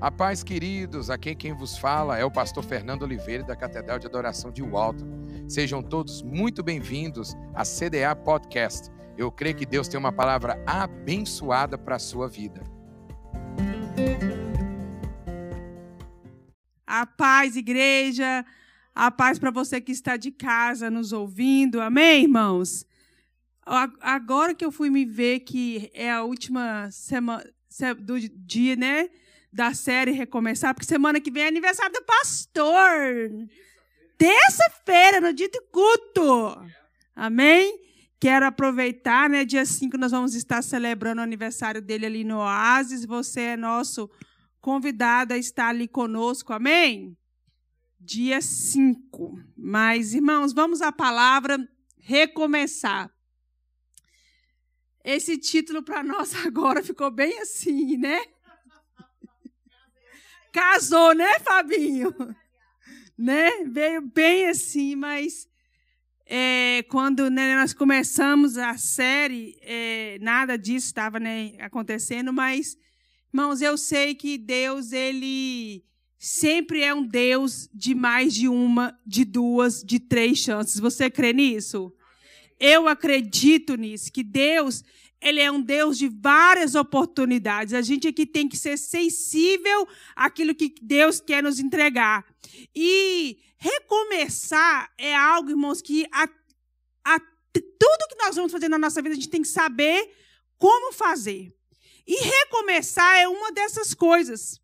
A paz, queridos, aqui quem vos fala é o pastor Fernando Oliveira da Catedral de Adoração de Walton. Sejam todos muito bem-vindos à CDA Podcast. Eu creio que Deus tem uma palavra abençoada para a sua vida. A paz, igreja, a paz para você que está de casa nos ouvindo. Amém, irmãos? Agora que eu fui me ver que é a última semana do dia, né? Da série recomeçar, porque semana que vem é aniversário do pastor. Terça-feira, no dia do culto. Amém? Quero aproveitar, né? Dia 5 nós vamos estar celebrando o aniversário dele ali no Oasis. Você é nosso convidado a estar ali conosco. Amém? Dia 5. Mas, irmãos, vamos à palavra recomeçar. Esse título para nós agora ficou bem assim, né? Casou, né, Fabinho? né? Veio bem assim, mas é, quando né, nós começamos a série, é, nada disso estava né, acontecendo, mas, irmãos, eu sei que Deus, ele sempre é um Deus de mais de uma, de duas, de três chances. Você crê nisso? Eu acredito nisso, que Deus, ele é um Deus de várias oportunidades. A gente aqui tem que ser sensível àquilo que Deus quer nos entregar. E recomeçar é algo, irmãos, que a, a, tudo que nós vamos fazer na nossa vida, a gente tem que saber como fazer. E recomeçar é uma dessas coisas.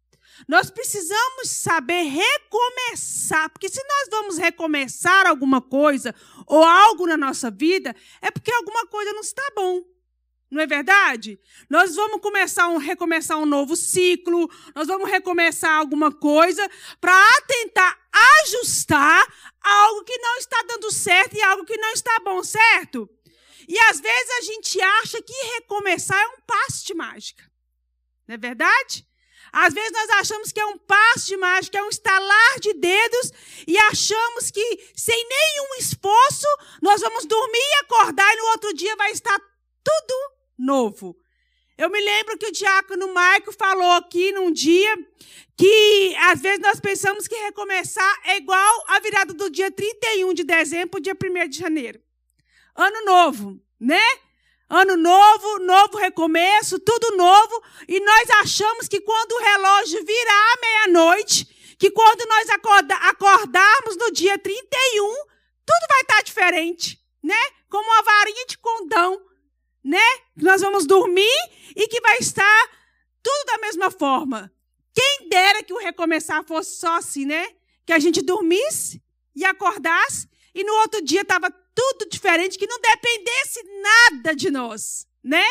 Nós precisamos saber recomeçar, porque se nós vamos recomeçar alguma coisa ou algo na nossa vida, é porque alguma coisa não está bom. Não é verdade? Nós vamos começar um, recomeçar um novo ciclo, nós vamos recomeçar alguma coisa para tentar ajustar algo que não está dando certo e algo que não está bom, certo? E às vezes a gente acha que recomeçar é um passe de mágica. Não é verdade? Às vezes nós achamos que é um passe de mágica, é um estalar de dedos e achamos que sem nenhum esforço nós vamos dormir e acordar e no outro dia vai estar tudo novo. Eu me lembro que o diácono Maico falou aqui num dia que às vezes nós pensamos que recomeçar é igual a virada do dia 31 de dezembro para o dia 1 de janeiro. Ano novo, né? Ano novo, novo recomeço, tudo novo. E nós achamos que quando o relógio virar meia-noite, que quando nós acorda, acordarmos no dia 31, tudo vai estar diferente, né? Como uma varinha de condão né? Nós vamos dormir e que vai estar tudo da mesma forma. Quem dera que o recomeçar fosse só assim, né? Que a gente dormisse e acordasse e no outro dia estava tudo diferente, que não dependesse nada de nós, né?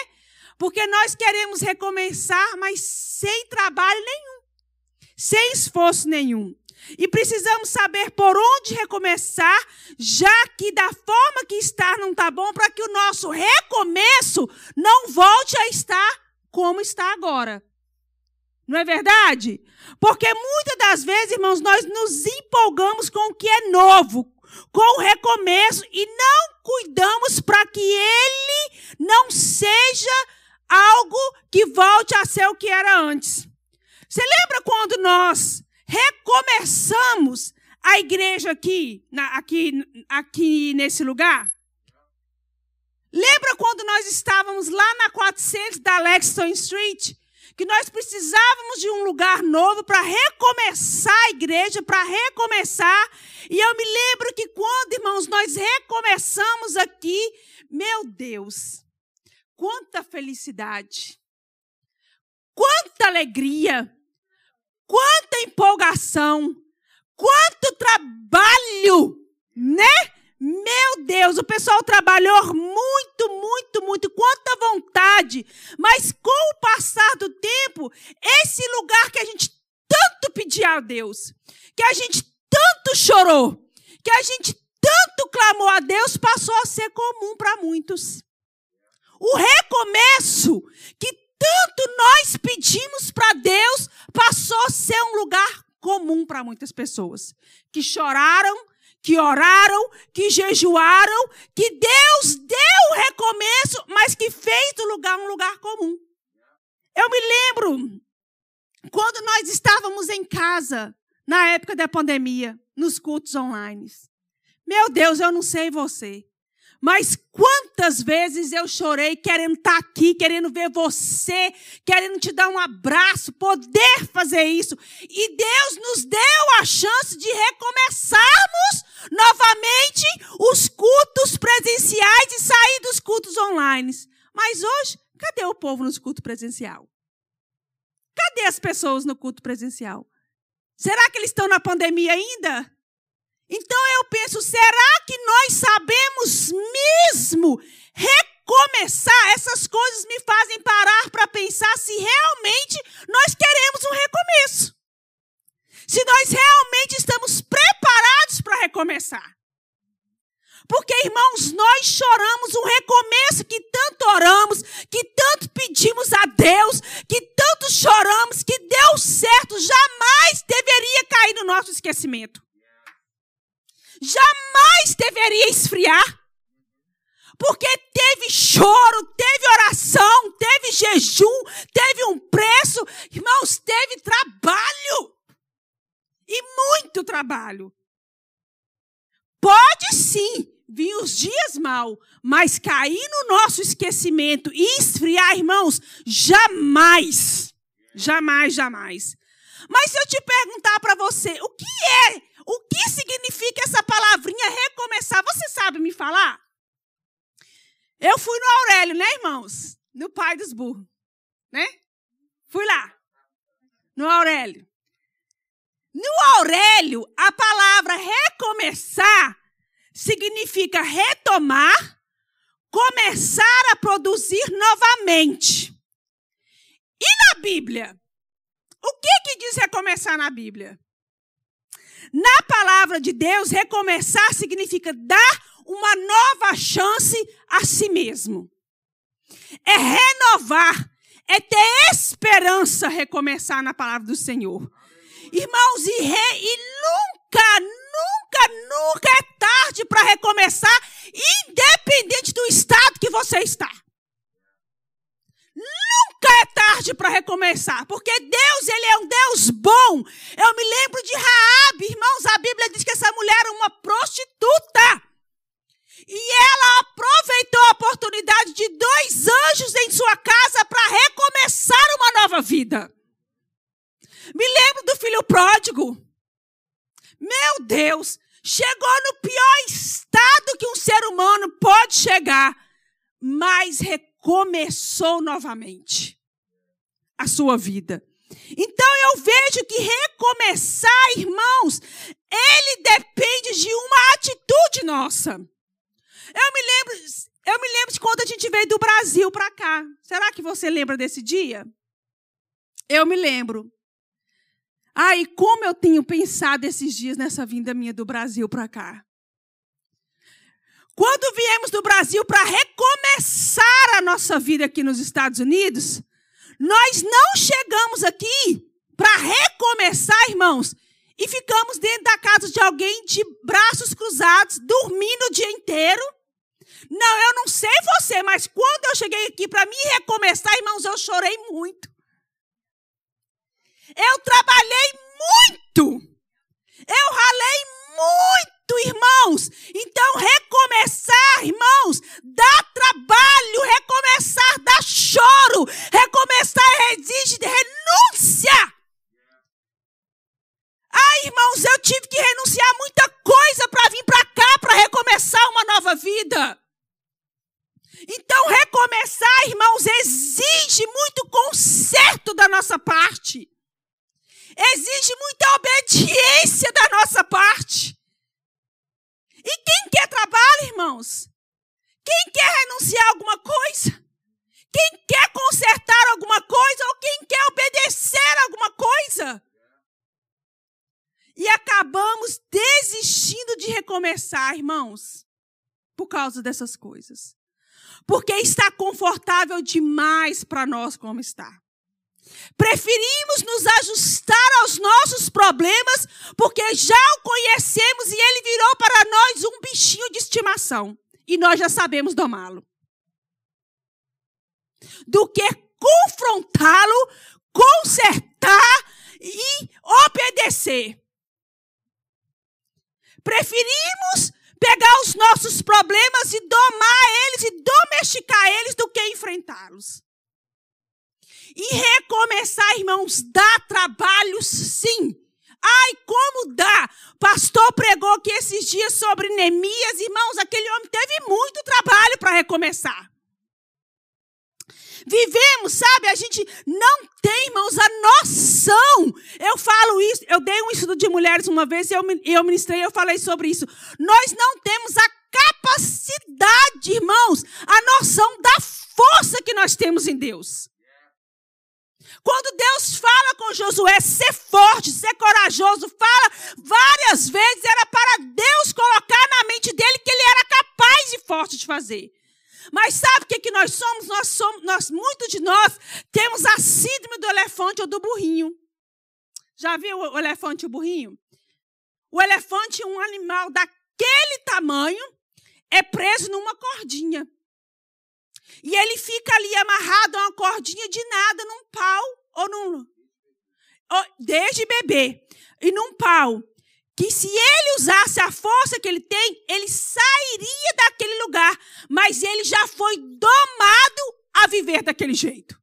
Porque nós queremos recomeçar, mas sem trabalho nenhum, sem esforço nenhum. E precisamos saber por onde recomeçar, já que da forma que está não está bom, para que o nosso recomeço não volte a estar como está agora. Não é verdade? Porque muitas das vezes, irmãos, nós nos empolgamos com o que é novo, com o recomeço, e não cuidamos para que ele não seja algo que volte a ser o que era antes. Você lembra quando nós recomeçamos a igreja aqui, na, aqui, aqui nesse lugar? Lembra quando nós estávamos lá na 400 da Lexington Street? Que nós precisávamos de um lugar novo para recomeçar a igreja, para recomeçar. E eu me lembro que quando, irmãos, nós recomeçamos aqui, meu Deus, quanta felicidade, quanta alegria, Quanta empolgação! Quanto trabalho! Né? Meu Deus, o pessoal trabalhou muito, muito, muito, quanta vontade. Mas com o passar do tempo, esse lugar que a gente tanto pedia a Deus, que a gente tanto chorou, que a gente tanto clamou a Deus, passou a ser comum para muitos. O recomeço que tanto nós pedimos para Deus, passou a ser um lugar comum para muitas pessoas. Que choraram, que oraram, que jejuaram, que Deus deu o recomeço, mas que fez do lugar um lugar comum. Eu me lembro quando nós estávamos em casa, na época da pandemia, nos cultos online. Meu Deus, eu não sei você. Mas quantas vezes eu chorei querendo estar aqui, querendo ver você, querendo te dar um abraço, poder fazer isso. E Deus nos deu a chance de recomeçarmos novamente os cultos presenciais e sair dos cultos online. Mas hoje, cadê o povo nos cultos presencial? Cadê as pessoas no culto presencial? Será que eles estão na pandemia ainda? Então eu penso, será que nós sabemos mesmo recomeçar? Essas coisas me fazem parar para pensar se realmente nós queremos um recomeço. Se nós realmente estamos preparados para recomeçar. Porque, irmãos, nós choramos um recomeço que tanto oramos, que tanto pedimos a Deus, que tanto choramos, que deu certo, jamais deveria cair no nosso esquecimento jamais deveria esfriar. Porque teve choro, teve oração, teve jejum, teve um preço, irmãos, teve trabalho. E muito trabalho. Pode sim vir os dias mal, mas cair no nosso esquecimento e esfriar, irmãos, jamais. Jamais, jamais. Mas se eu te perguntar para você, o que é o que significa essa palavrinha recomeçar? Você sabe me falar? Eu fui no Aurélio, né, irmãos? No pai dos burros, né? Fui lá. No Aurélio. No Aurélio, a palavra recomeçar significa retomar, começar a produzir novamente. E na Bíblia? O que que diz recomeçar na Bíblia? Na palavra de Deus, recomeçar significa dar uma nova chance a si mesmo. É renovar, é ter esperança recomeçar na palavra do Senhor. Irmãos, e, re, e nunca, nunca, nunca é tarde para recomeçar, independente do estado que você está. Nunca é tarde para recomeçar, porque Deus, ele é um Deus bom. Eu me lembro de Raabe, irmãos, a Bíblia diz que essa mulher era uma prostituta. E ela aproveitou a oportunidade de dois anjos em sua casa para recomeçar uma nova vida. Me lembro do filho pródigo. Meu Deus, chegou no pior estado que um ser humano pode chegar, mas recomeçou começou novamente a sua vida. Então eu vejo que recomeçar, irmãos, ele depende de uma atitude nossa. Eu me lembro, eu me lembro de quando a gente veio do Brasil para cá. Será que você lembra desse dia? Eu me lembro. Ai, ah, como eu tenho pensado esses dias nessa vinda minha do Brasil para cá. Quando viemos do Brasil para recomeçar a nossa vida aqui nos Estados Unidos, nós não chegamos aqui para recomeçar, irmãos, e ficamos dentro da casa de alguém de braços cruzados, dormindo o dia inteiro. Não, eu não sei você, mas quando eu cheguei aqui para me recomeçar, irmãos, eu chorei muito. Eu trabalhei muito. Eu ralei muito irmãos. Então, recomeçar, irmãos, dá trabalho, recomeçar dá choro, recomeçar exige renúncia. Ah, irmãos, eu tive que renunciar a muita coisa para vir para cá, para recomeçar uma nova vida. Então, recomeçar, irmãos, exige muito conserto da nossa parte. Exige muita obediência da nossa parte. E quem quer trabalho, irmãos? Quem quer renunciar a alguma coisa? Quem quer consertar alguma coisa ou quem quer obedecer alguma coisa? E acabamos desistindo de recomeçar, irmãos, por causa dessas coisas. Porque está confortável demais para nós como está. Preferimos nos ajustar aos nossos problemas porque já o conhecemos e ele virou para nós um bichinho de estimação e nós já sabemos domá-lo. Do que confrontá-lo consertar e obedecer. Preferimos pegar os nossos problemas e domar eles e domesticar eles do que enfrentá-los. E recomeçar, irmãos, dá trabalho sim. Ai, como dá! Pastor pregou aqui esses dias sobre Neemias, irmãos, aquele homem teve muito trabalho para recomeçar. Vivemos, sabe? A gente não tem, irmãos, a noção. Eu falo isso, eu dei um estudo de mulheres uma vez, eu, eu ministrei, eu falei sobre isso. Nós não temos a capacidade, irmãos, a noção da força que nós temos em Deus. Quando Deus fala com Josué, ser forte, ser corajoso, fala várias vezes, era para Deus colocar na mente dele que ele era capaz e forte de fazer. Mas sabe o que, que nós somos? Nós somos, nós, muitos de nós temos a síndrome do elefante ou do burrinho. Já viu o elefante e o burrinho? O elefante é um animal daquele tamanho, é preso numa cordinha. E ele fica ali amarrado a uma cordinha de nada, num pau ou num. Ou, desde bebê. E num pau. Que se ele usasse a força que ele tem, ele sairia daquele lugar. Mas ele já foi domado a viver daquele jeito.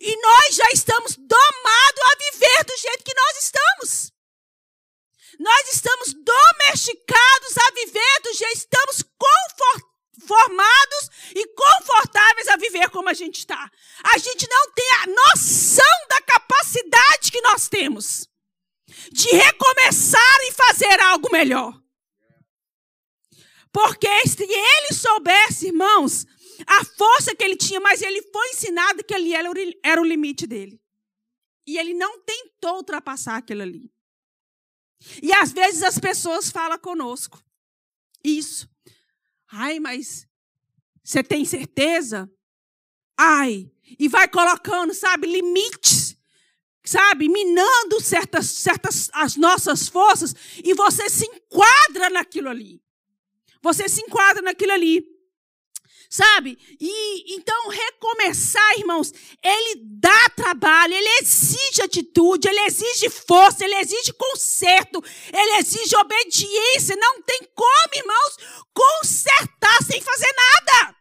E nós já estamos domados a viver do jeito que nós estamos. Nós estamos domesticados a viver do jeito, estamos confortáveis formados e confortáveis a viver como a gente está. A gente não tem a noção da capacidade que nós temos de recomeçar e fazer algo melhor. Porque se ele soubesse, irmãos, a força que ele tinha, mas ele foi ensinado que ali era o limite dele. E ele não tentou ultrapassar aquilo ali. E às vezes as pessoas falam conosco isso. Ai, mas você tem certeza? Ai, e vai colocando, sabe, limites, sabe, minando certas, certas as nossas forças, e você se enquadra naquilo ali. Você se enquadra naquilo ali. Sabe? E então recomeçar, irmãos, ele dá trabalho, ele exige atitude, ele exige força, ele exige conserto, ele exige obediência. Não tem como, irmãos, consertar sem fazer nada.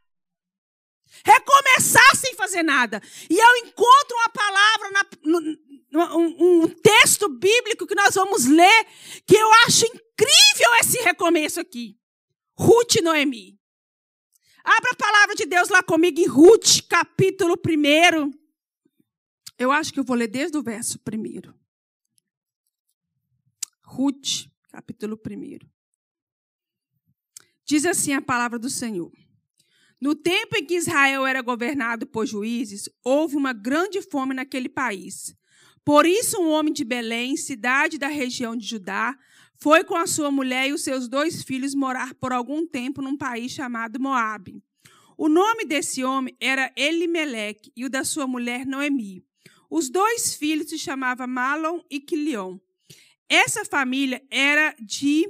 Recomeçar sem fazer nada. E eu encontro uma palavra, na, no, um, um texto bíblico que nós vamos ler, que eu acho incrível esse recomeço aqui. Ruth e Noemi. Abra a palavra de Deus lá comigo em Ruth, capítulo 1. Eu acho que eu vou ler desde o verso 1. Ruth, capítulo 1. Diz assim a palavra do Senhor. No tempo em que Israel era governado por juízes, houve uma grande fome naquele país. Por isso, um homem de Belém, cidade da região de Judá, foi com a sua mulher e os seus dois filhos morar por algum tempo num país chamado Moabe. O nome desse homem era Elimeleque e o da sua mulher Noemi. Os dois filhos se chamavam Malon e Quilion. Essa família era de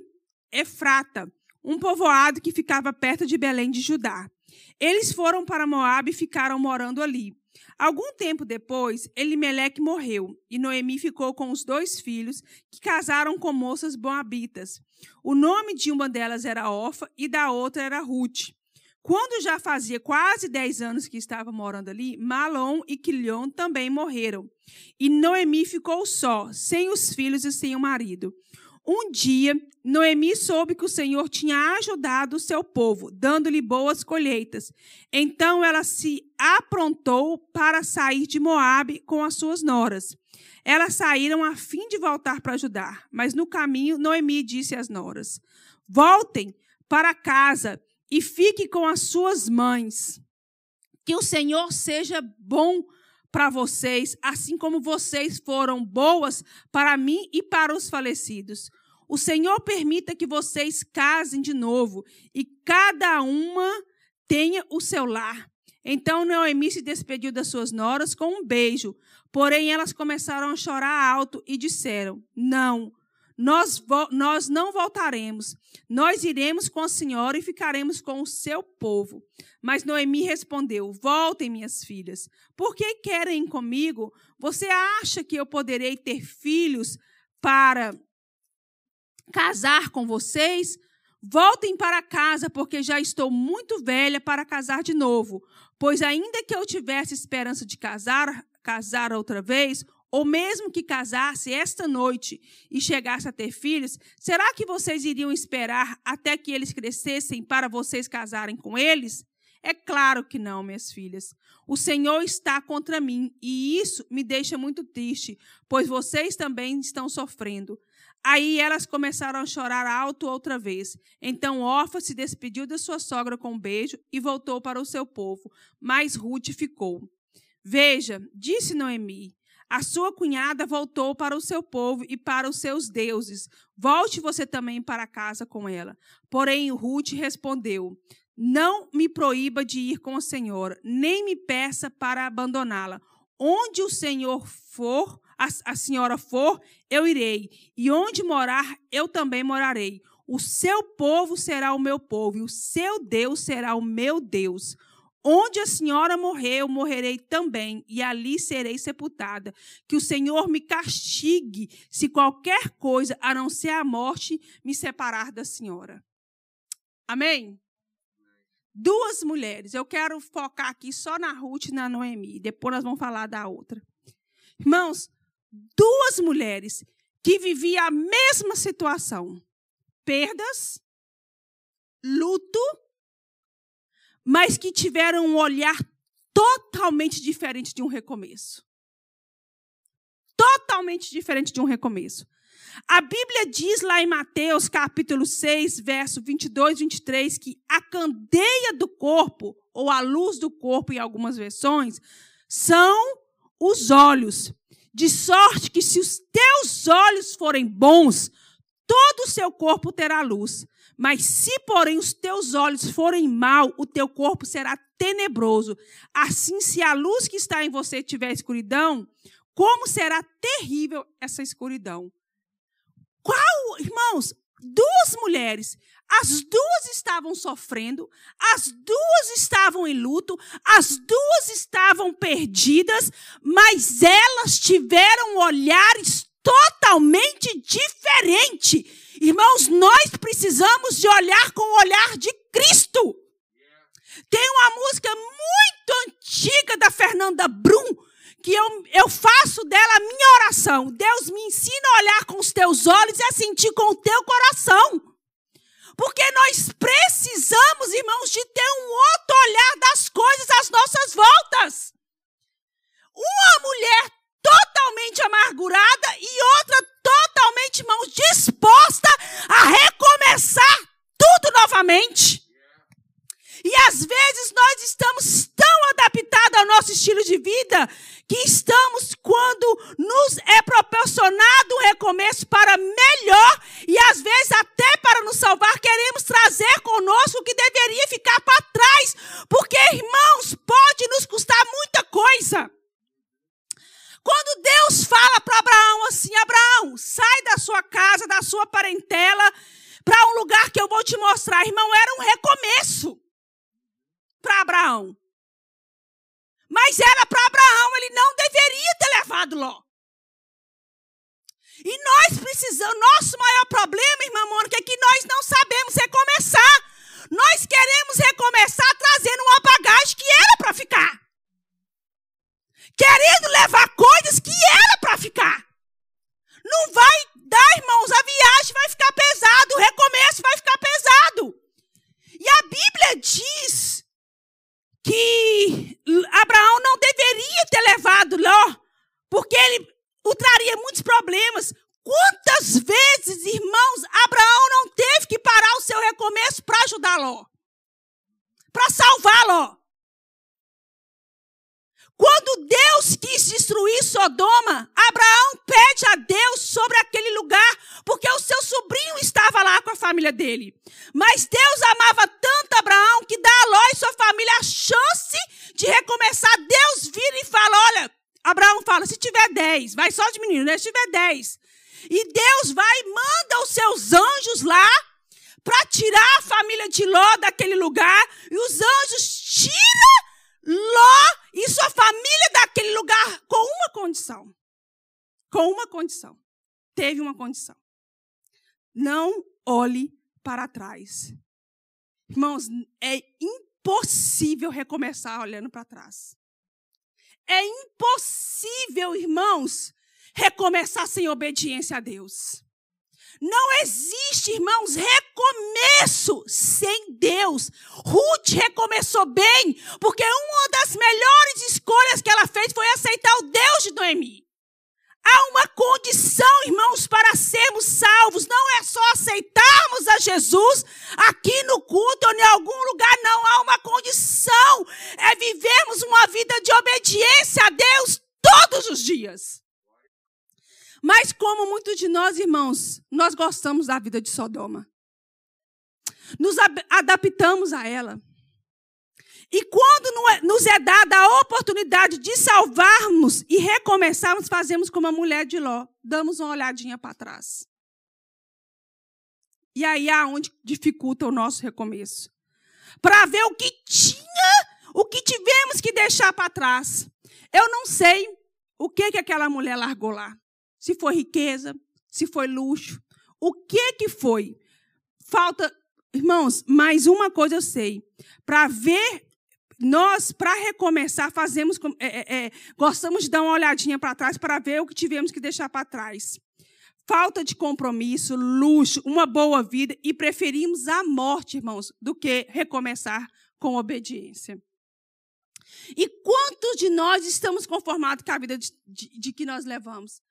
Efrata, um povoado que ficava perto de Belém de Judá. Eles foram para Moabe e ficaram morando ali. Algum tempo depois, Elimeleque morreu e Noemi ficou com os dois filhos que casaram com moças boabitas. O nome de uma delas era Orfa e da outra era Ruth. Quando já fazia quase dez anos que estava morando ali, Malom e Quilion também morreram. E Noemi ficou só, sem os filhos e sem o marido. Um dia, Noemi soube que o Senhor tinha ajudado o seu povo, dando-lhe boas colheitas. Então ela se aprontou para sair de Moabe com as suas noras. Elas saíram a fim de voltar para ajudar, mas no caminho Noemi disse às noras: Voltem para casa e fiquem com as suas mães. Que o Senhor seja bom para vocês, assim como vocês foram boas para mim e para os falecidos. O Senhor permita que vocês casem de novo e cada uma tenha o seu lar. Então Noemi se despediu das suas noras com um beijo. Porém, elas começaram a chorar alto e disseram: Não, nós, nós não voltaremos. Nós iremos com a senhora e ficaremos com o seu povo. Mas Noemi respondeu: Voltem, minhas filhas. Por que querem comigo? Você acha que eu poderei ter filhos para casar com vocês? Voltem para casa, porque já estou muito velha para casar de novo. Pois ainda que eu tivesse esperança de casar, casar outra vez, ou mesmo que casasse esta noite e chegasse a ter filhos, será que vocês iriam esperar até que eles crescessem para vocês casarem com eles? É claro que não, minhas filhas. O Senhor está contra mim e isso me deixa muito triste, pois vocês também estão sofrendo. Aí elas começaram a chorar alto outra vez. Então Orfa se despediu da sua sogra com um beijo e voltou para o seu povo, mas Ruth ficou. Veja, disse Noemi, a sua cunhada voltou para o seu povo e para os seus deuses. Volte você também para casa com ela. Porém, Ruth respondeu: Não me proíba de ir com a senhora, nem me peça para abandoná-la. Onde o Senhor for, a, a senhora for, eu irei. E onde morar, eu também morarei. O seu povo será o meu povo, e o seu Deus será o meu Deus. Onde a senhora morreu, morrerei também, e ali serei sepultada. Que o Senhor me castigue se qualquer coisa, a não ser a morte, me separar da senhora. Amém? Duas mulheres. Eu quero focar aqui só na Ruth e na Noemi. Depois nós vamos falar da outra. Irmãos, duas mulheres que viviam a mesma situação: perdas, luto mas que tiveram um olhar totalmente diferente de um recomeço. Totalmente diferente de um recomeço. A Bíblia diz lá em Mateus, capítulo 6, verso 22 e 23, que a candeia do corpo, ou a luz do corpo, em algumas versões, são os olhos. De sorte que, se os teus olhos forem bons, todo o seu corpo terá luz. Mas se, porém, os teus olhos forem mal, o teu corpo será tenebroso. Assim, se a luz que está em você tiver escuridão, como será terrível essa escuridão? Qual, irmãos, duas mulheres, as duas estavam sofrendo, as duas estavam em luto, as duas estavam perdidas, mas elas tiveram olhares totalmente diferentes Irmãos, nós precisamos de olhar com o olhar de Cristo. Tem uma música muito antiga da Fernanda Brum, que eu, eu faço dela a minha oração. Deus me ensina a olhar com os teus olhos e a sentir com o teu coração. Porque nós precisamos, irmãos, de ter um outro olhar das coisas às nossas voltas. Uma mulher totalmente amargurada e outra totalmente, irmãos, disposta a recomeçar tudo novamente. E às vezes nós estamos tão adaptados ao nosso estilo de vida que estamos, quando nos é proporcionado um recomeço para melhor e às vezes até para nos salvar, queremos trazer conosco o que deveria ficar para trás, porque, irmãos, pode nos custar muita coisa. Quando Deus fala para Abraão assim: Abraão, sai da sua casa, da sua parentela, para um lugar que eu vou te mostrar, irmão, era um recomeço para Abraão. Mas era para Abraão, ele não deveria ter levado Ló. E nós precisamos, nosso maior problema, irmã Mônica, é que nós não sabemos recomeçar. Nós queremos recomeçar trazendo uma bagagem que era para ficar querendo levar coisas que era para ficar. Não vai dar, irmãos, a viagem vai ficar pesado, o recomeço vai ficar pesado. E a Bíblia diz que Abraão não deveria ter levado Ló, porque ele o traria muitos problemas. Quantas vezes, irmãos, Abraão não teve que parar o seu recomeço para ajudar Ló? Para salvar Ló? Quando Deus quis destruir Sodoma, Abraão pede a Deus sobre aquele lugar, porque o seu sobrinho estava lá com a família dele. Mas Deus amava tanto Abraão que dá a Ló e sua família a chance de recomeçar. Deus vira e fala: Olha, Abraão fala: se tiver dez, vai só diminuindo, né? Se tiver dez, E Deus vai e manda os seus anjos lá para tirar a família de Ló daquele lugar. E os anjos tiram Ló e sua família daquele lugar com uma condição. Com uma condição. Teve uma condição. Não olhe para trás. Irmãos, é impossível recomeçar olhando para trás. É impossível, irmãos, recomeçar sem obediência a Deus. Não existe, irmãos, recomeço sem Deus. Ruth recomeçou bem, porque uma das melhores escolhas que ela fez foi aceitar o Deus de Noemi. Há uma condição, irmãos, para sermos salvos. Não é só aceitarmos a Jesus aqui no culto ou em algum lugar, não. Há uma condição. É vivermos uma vida de obediência a Deus todos os dias. Mas como muitos de nós, irmãos, nós gostamos da vida de Sodoma. Nos adaptamos a ela. E quando é, nos é dada a oportunidade de salvarmos e recomeçarmos, fazemos como a mulher de Ló, damos uma olhadinha para trás. E aí é onde dificulta o nosso recomeço. Para ver o que tinha, o que tivemos que deixar para trás. Eu não sei o que que aquela mulher largou lá. Se foi riqueza, se foi luxo, o que que foi? Falta, irmãos, mais uma coisa eu sei. Para ver nós, para recomeçar, fazemos, é, é, é, gostamos de dar uma olhadinha para trás para ver o que tivemos que deixar para trás. Falta de compromisso, luxo, uma boa vida e preferimos a morte, irmãos, do que recomeçar com obediência. E quantos de nós estamos conformados com a vida de, de, de que nós levamos?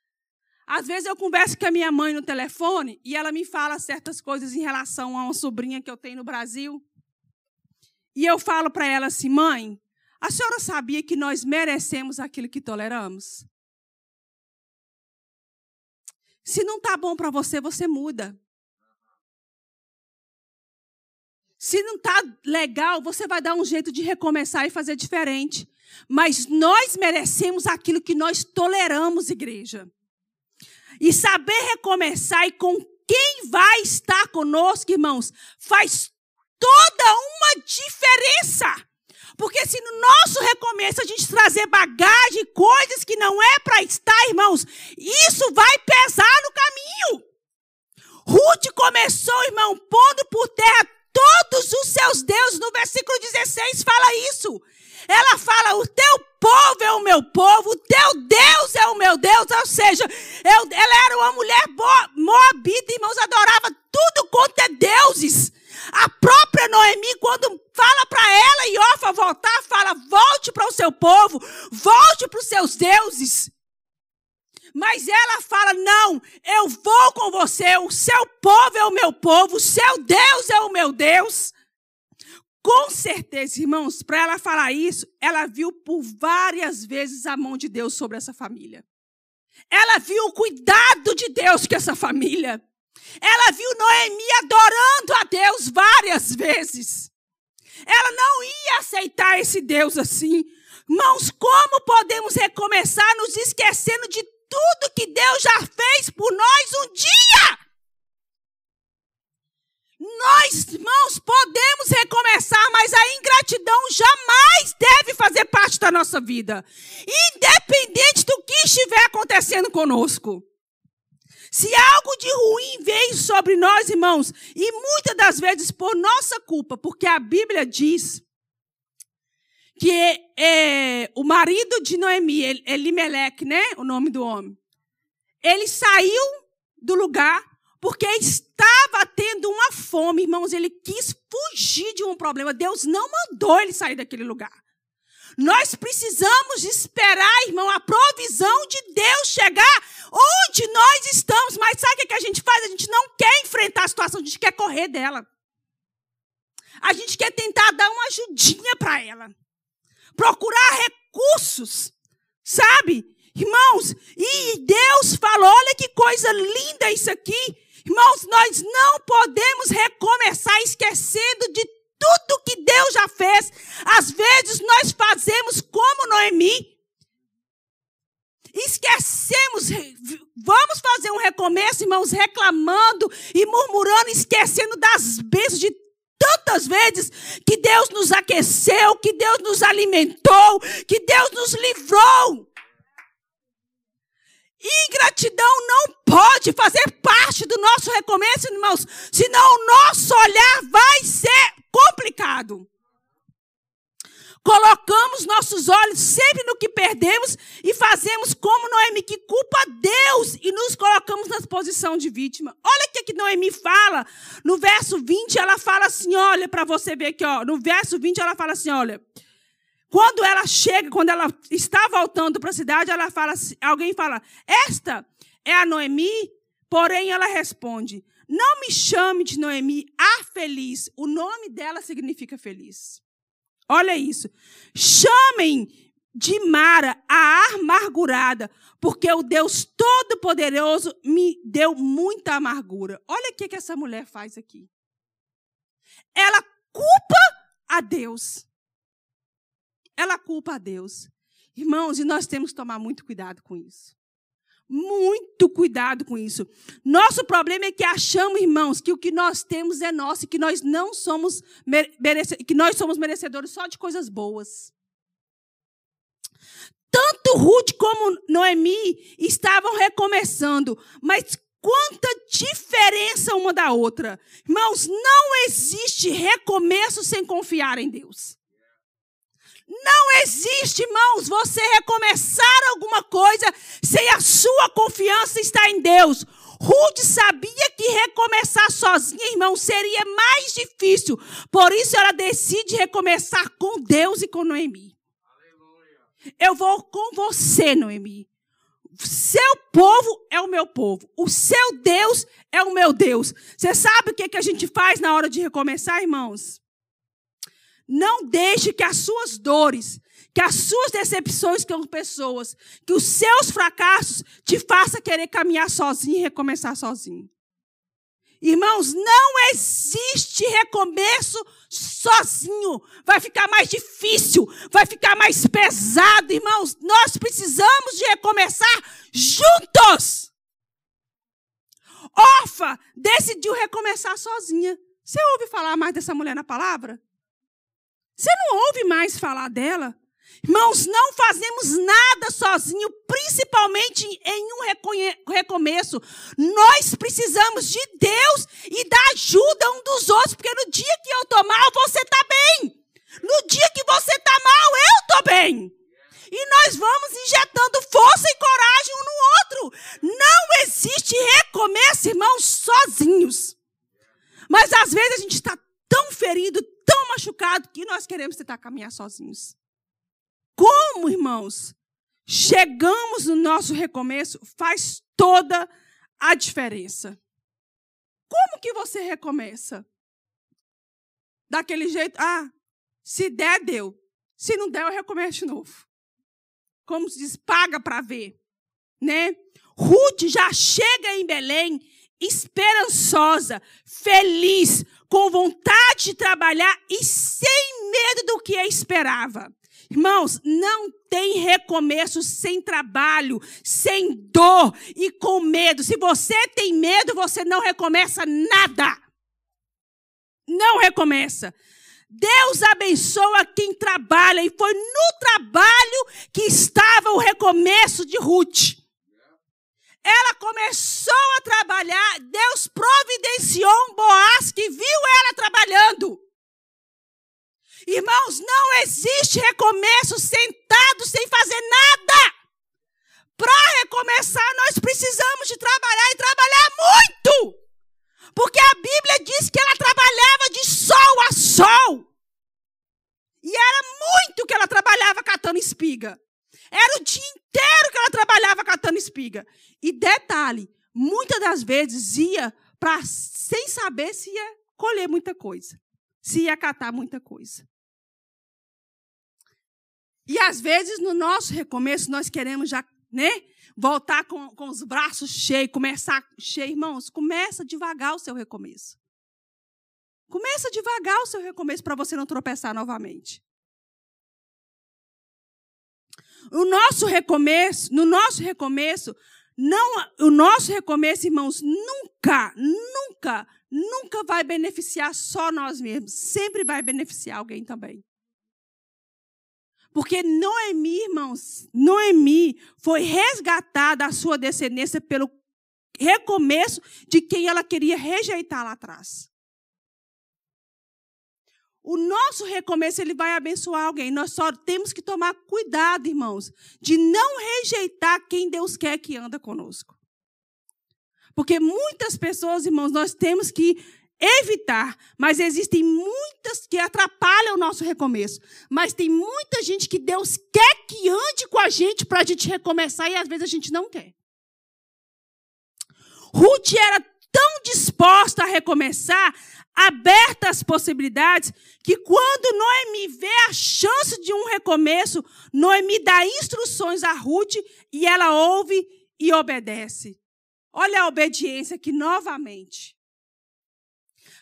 Às vezes eu converso com a minha mãe no telefone e ela me fala certas coisas em relação a uma sobrinha que eu tenho no Brasil. E eu falo para ela assim, mãe, a senhora sabia que nós merecemos aquilo que toleramos? Se não está bom para você, você muda. Se não está legal, você vai dar um jeito de recomeçar e fazer diferente. Mas nós merecemos aquilo que nós toleramos, igreja. E saber recomeçar e com quem vai estar conosco, irmãos, faz toda uma diferença. Porque se no nosso recomeço a gente trazer bagagem, coisas que não é para estar, irmãos, isso vai pesar no caminho. Ruth começou, irmão, pondo por terra todos os seus deuses. No versículo 16 fala isso. Ela fala: o teu povo é o meu povo, o teu Deus é o meu Deus. Ou seja, eu, ela era uma mulher moabita, irmãos, adorava tudo quanto é deuses. A própria Noemi, quando fala para ela e Ofa voltar, fala: volte para o seu povo, volte para os seus deuses. Mas ela fala: não, eu vou com você, o seu povo é o meu povo, o seu Deus é o meu Deus. Com certeza, irmãos, para ela falar isso, ela viu por várias vezes a mão de Deus sobre essa família. Ela viu o cuidado de Deus com essa família. Ela viu Noemi adorando a Deus várias vezes. Ela não ia aceitar esse Deus assim. Irmãos, como podemos recomeçar nos esquecendo de tudo que Deus já fez por nós um dia? Nós, irmãos, podemos recomeçar, mas a ingratidão jamais deve fazer parte da nossa vida, independente do que estiver acontecendo conosco. Se algo de ruim veio sobre nós, irmãos, e muitas das vezes por nossa culpa, porque a Bíblia diz que é, o marido de Noemi, Elimelec, né? O nome do homem. Ele saiu do lugar porque estava tendo uma fome, irmãos. Ele quis fugir de um problema. Deus não mandou ele sair daquele lugar. Nós precisamos esperar, irmão, a provisão de Deus chegar onde nós estamos. Mas sabe o que a gente faz? A gente não quer enfrentar a situação, a gente quer correr dela. A gente quer tentar dar uma ajudinha para ela. Procurar recursos, sabe? Irmãos, e Deus falou: olha que coisa linda isso aqui. Irmãos, nós não podemos recomeçar esquecendo de tudo que Deus já fez. Às vezes nós fazemos como Noemi. Esquecemos, vamos fazer um recomeço, irmãos, reclamando e murmurando, esquecendo das bênçãos de tantas vezes que Deus nos aqueceu, que Deus nos alimentou, que Deus nos livrou. Ingratidão não pode fazer parte do nosso recomeço, irmãos, senão o nosso olhar vai ser complicado. Colocamos nossos olhos sempre no que perdemos e fazemos como Noemi, que culpa Deus e nos colocamos na posição de vítima. Olha o que, que Noemi fala. No verso 20, ela fala assim: olha, para você ver aqui, ó. No verso 20, ela fala assim: olha. Quando ela chega, quando ela está voltando para a cidade, ela fala, assim, alguém fala: Esta é a Noemi, porém ela responde: Não me chame de Noemi, a feliz. O nome dela significa feliz. Olha isso. Chamem de Mara a amargurada, porque o Deus Todo-Poderoso me deu muita amargura. Olha o que, que essa mulher faz aqui. Ela culpa a Deus. Ela culpa a Deus. Irmãos, e nós temos que tomar muito cuidado com isso. Muito cuidado com isso. Nosso problema é que achamos, irmãos, que o que nós temos é nosso e que nós não somos que nós somos merecedores só de coisas boas. Tanto Ruth como Noemi estavam recomeçando, mas quanta diferença uma da outra. Irmãos, não existe recomeço sem confiar em Deus. Não existe, irmãos, você recomeçar alguma coisa sem a sua confiança estar em Deus. Ruth sabia que recomeçar sozinha, irmão, seria mais difícil. Por isso ela decide recomeçar com Deus e com Noemi. Aleluia. Eu vou com você, Noemi. Seu povo é o meu povo. O seu Deus é o meu Deus. Você sabe o que, que a gente faz na hora de recomeçar, irmãos? Não deixe que as suas dores, que as suas decepções com pessoas, que os seus fracassos te façam querer caminhar sozinho e recomeçar sozinho. Irmãos, não existe recomeço sozinho. Vai ficar mais difícil, vai ficar mais pesado, irmãos. Nós precisamos de recomeçar juntos. Orfa decidiu recomeçar sozinha. Você ouve falar mais dessa mulher na palavra? Você não ouve mais falar dela? Irmãos, não fazemos nada sozinho, principalmente em um recomeço. Nós precisamos de Deus e da ajuda um dos outros, porque no dia que eu estou mal, você está bem. No dia que você está mal, eu estou bem. E nós vamos injetando força e coragem um no outro. Não existe recomeço, irmãos, sozinhos. Mas às vezes a gente está tão ferido, tão que nós queremos tentar caminhar sozinhos. Como, irmãos, chegamos no nosso recomeço faz toda a diferença. Como que você recomeça? Daquele jeito, ah, se der, deu. Se não der, eu recomeço de novo. Como se diz, paga para ver. Né? Ruth já chega em Belém esperançosa, feliz, com vontade de trabalhar e sem medo do que esperava. Irmãos, não tem recomeço sem trabalho, sem dor e com medo. Se você tem medo, você não recomeça nada. Não recomeça. Deus abençoa quem trabalha e foi no trabalho que estava o recomeço de Ruth. Ela começou a trabalhar, Deus providenciou um Boaz que viu ela trabalhando. Irmãos, não existe recomeço sentado sem fazer nada. Para recomeçar, nós precisamos de trabalhar e trabalhar muito. Porque a Bíblia diz que ela trabalhava de sol a sol. E era muito que ela trabalhava catando espiga. Era o dia inteiro que ela trabalhava catando espiga. E detalhe, muitas das vezes ia para sem saber se ia colher muita coisa, se ia catar muita coisa. E às vezes no nosso recomeço nós queremos já, né, voltar com, com os braços cheios, começar cheio, irmãos, começa devagar o seu recomeço. Começa devagar o seu recomeço para você não tropeçar novamente. O nosso recomeço, no nosso recomeço, não, o nosso recomeço, irmãos, nunca, nunca, nunca vai beneficiar só nós mesmos. Sempre vai beneficiar alguém também. Porque Noemi, irmãos, Noemi foi resgatada a sua descendência pelo recomeço de quem ela queria rejeitar lá atrás. O nosso recomeço ele vai abençoar alguém. Nós só temos que tomar cuidado, irmãos, de não rejeitar quem Deus quer que anda conosco. Porque muitas pessoas, irmãos, nós temos que evitar, mas existem muitas que atrapalham o nosso recomeço. Mas tem muita gente que Deus quer que ande com a gente para a gente recomeçar e às vezes a gente não quer. Ruth era tão disposta a recomeçar, aberta às possibilidades, que quando Noemi vê a chance de um recomeço, Noemi dá instruções a Ruth e ela ouve e obedece. Olha a obediência aqui novamente.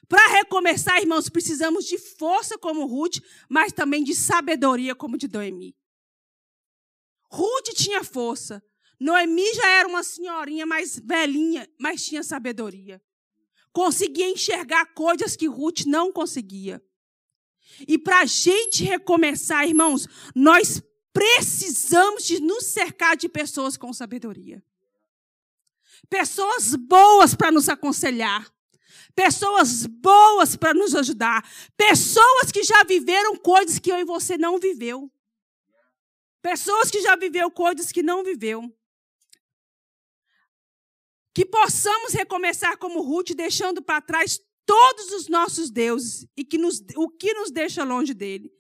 Para recomeçar, irmãos, precisamos de força como Ruth, mas também de sabedoria como de Noemi. Ruth tinha força. Noemi já era uma senhorinha mais velhinha, mas tinha sabedoria. Conseguia enxergar coisas que Ruth não conseguia. E para a gente recomeçar, irmãos, nós precisamos de nos cercar de pessoas com sabedoria. Pessoas boas para nos aconselhar pessoas boas para nos ajudar, pessoas que já viveram coisas que eu e você não viveu. Pessoas que já viveu coisas que não viveu. Que possamos recomeçar como Ruth, deixando para trás todos os nossos deuses e que nos, o que nos deixa longe dele.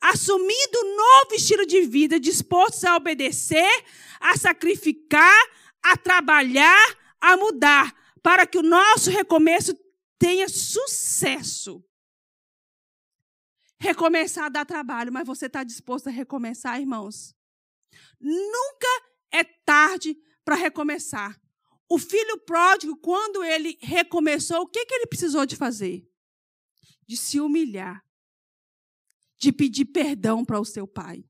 Assumindo um novo estilo de vida, dispostos a obedecer, a sacrificar, a trabalhar, a mudar, para que o nosso recomeço tenha sucesso. Recomeçar dá trabalho, mas você está disposto a recomeçar, irmãos? Nunca é tarde para recomeçar. O filho pródigo, quando ele recomeçou, o que, que ele precisou de fazer? De se humilhar, de pedir perdão para o seu pai.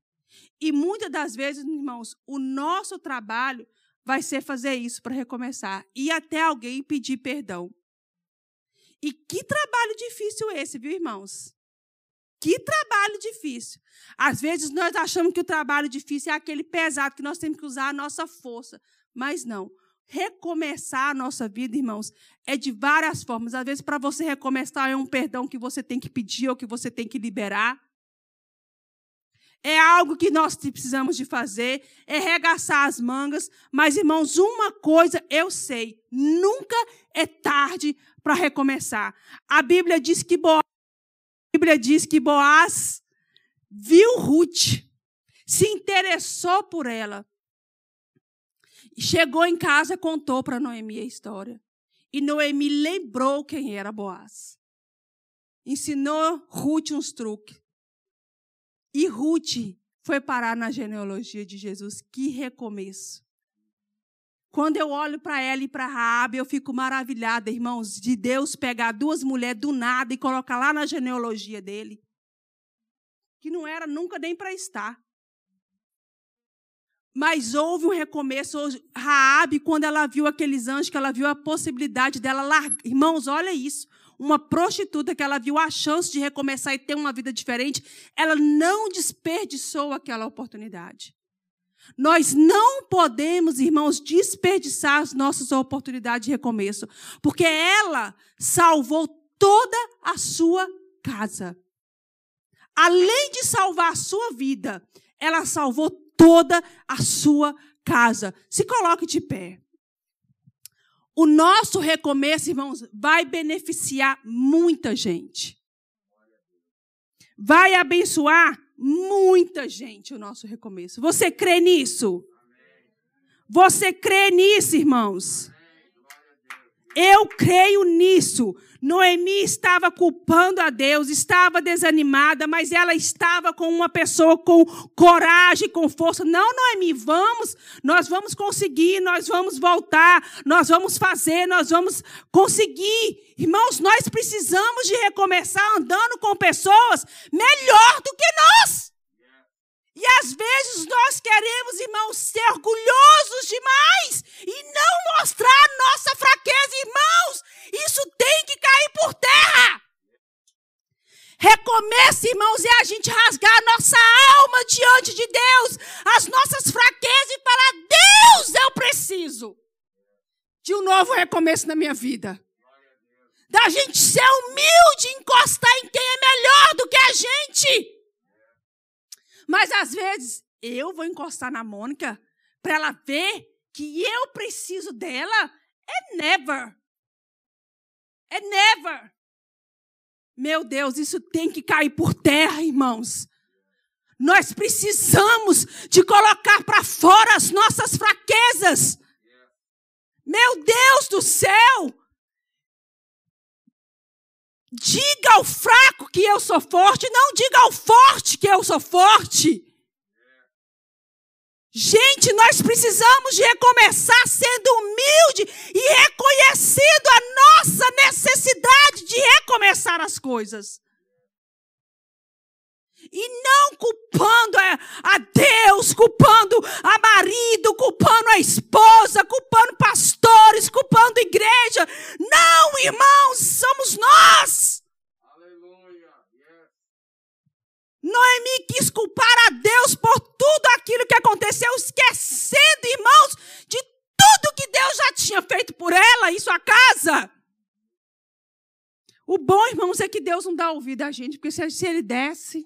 E muitas das vezes, irmãos, o nosso trabalho vai ser fazer isso para recomeçar. E até alguém pedir perdão. E que trabalho difícil esse, viu, irmãos? Que trabalho difícil. Às vezes nós achamos que o trabalho difícil é aquele pesado que nós temos que usar a nossa força. Mas não. Recomeçar a nossa vida, irmãos, é de várias formas. Às vezes, para você recomeçar, é um perdão que você tem que pedir ou que você tem que liberar. É algo que nós precisamos de fazer, é regaçar as mangas. Mas, irmãos, uma coisa eu sei: nunca é tarde para recomeçar. A Bíblia diz que Boaz, a Bíblia diz que Boaz viu Ruth, se interessou por ela. Chegou em casa, contou para Noemi a história. E Noemi lembrou quem era Boaz. Ensinou Ruth uns truques. E Ruth foi parar na genealogia de Jesus. Que recomeço. Quando eu olho para ela e para Raabe, eu fico maravilhada, irmãos, de Deus pegar duas mulheres do nada e colocar lá na genealogia dele, que não era nunca nem para estar. Mas houve um recomeço. Raabe, quando ela viu aqueles anjos, que ela viu a possibilidade dela largar. Irmãos, olha isso. Uma prostituta que ela viu a chance de recomeçar e ter uma vida diferente, ela não desperdiçou aquela oportunidade. Nós não podemos, irmãos, desperdiçar as nossas oportunidades de recomeço, porque ela salvou toda a sua casa. Além de salvar a sua vida, ela salvou toda a sua casa. Se coloque de pé. O nosso recomeço, irmãos, vai beneficiar muita gente. Vai abençoar muita gente o nosso recomeço. Você crê nisso? Você crê nisso, irmãos? Eu creio nisso. Noemi estava culpando a Deus, estava desanimada, mas ela estava com uma pessoa com coragem, com força. Não, Noemi, vamos, nós vamos conseguir, nós vamos voltar, nós vamos fazer, nós vamos conseguir. Irmãos, nós precisamos de recomeçar andando com pessoas melhor do que nós. E às vezes nós queremos, irmãos, ser orgulhosos demais e não mostrar nossa fraqueza, irmãos. Isso tem que cair por terra. Recomeça, irmãos, é a gente rasgar a nossa alma diante de Deus, as nossas fraquezas e falar: Deus, eu preciso de um novo recomeço na minha vida. Da gente ser humilde, encostar em quem é melhor do que a gente. Mas às vezes eu vou encostar na Mônica para ela ver que eu preciso dela. É never. É never. Meu Deus, isso tem que cair por terra, irmãos. Nós precisamos de colocar para fora as nossas fraquezas. Meu Deus do céu! Diga ao fraco que eu sou forte, não diga ao forte que eu sou forte. Gente, nós precisamos recomeçar sendo humilde e reconhecendo a nossa necessidade de recomeçar as coisas. E não culpando a, a Deus, culpando a marido, culpando a esposa, culpando pastores, culpando igreja. Não, irmãos, somos nós. Noemi quis culpar a Deus por tudo aquilo que aconteceu, esquecendo, irmãos, de tudo que Deus já tinha feito por ela e sua casa. O bom, irmãos, é que Deus não dá ouvido a gente, porque se, se ele desse,